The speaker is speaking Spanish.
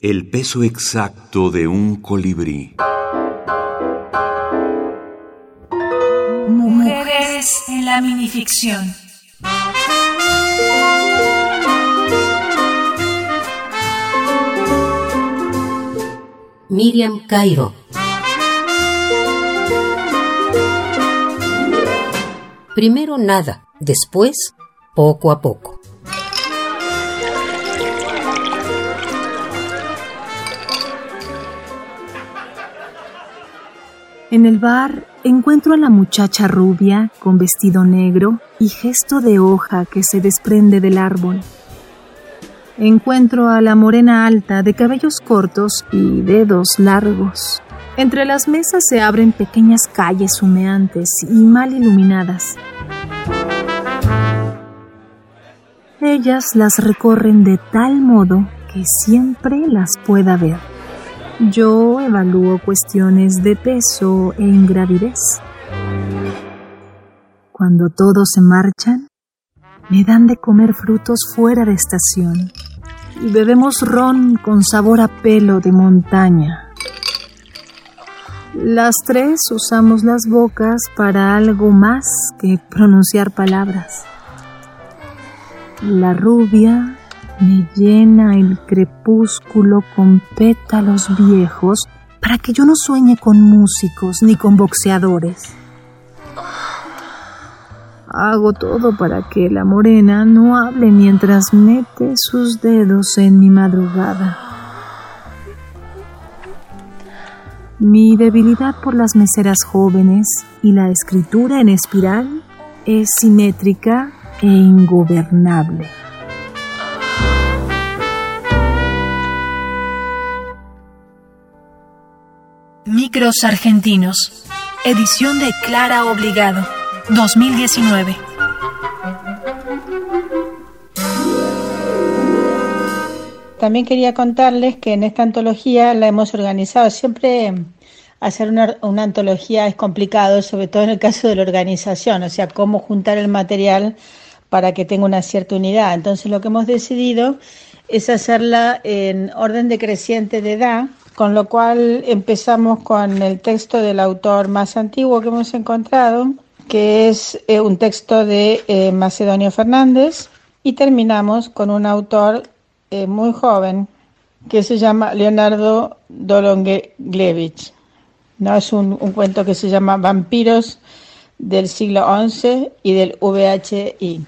El peso exacto de un colibrí. Mujeres en la minificción. Miriam Cairo. Primero nada, después poco a poco. En el bar encuentro a la muchacha rubia con vestido negro y gesto de hoja que se desprende del árbol. Encuentro a la morena alta de cabellos cortos y dedos largos. Entre las mesas se abren pequeñas calles humeantes y mal iluminadas. Ellas las recorren de tal modo que siempre las pueda ver. Yo evalúo cuestiones de peso e ingravidez. Cuando todos se marchan, me dan de comer frutos fuera de estación y bebemos ron con sabor a pelo de montaña. Las tres usamos las bocas para algo más que pronunciar palabras. La rubia me llena el crepúsculo con pétalos viejos para que yo no sueñe con músicos ni con boxeadores. Hago todo para que la morena no hable mientras mete sus dedos en mi madrugada. Mi debilidad por las meseras jóvenes y la escritura en espiral es simétrica e ingobernable. Micros Argentinos. Edición de Clara Obligado. 2019. También quería contarles que en esta antología la hemos organizado. Siempre hacer una, antología es complicado, sobre todo en el caso de la organización, o sea, cómo juntar el material para que tenga una cierta unidad. Entonces lo que hemos decidido es hacerla en orden decreciente de edad, con lo cual empezamos con el texto del autor más antiguo que hemos encontrado, que es eh, un texto de eh, Macedonio Fernández, y terminamos con un autor eh, muy joven que se llama Leonardo Dolonglevich. ¿no? Es un, un, cuento que se llama Vampiros del siglo XI y del VHI.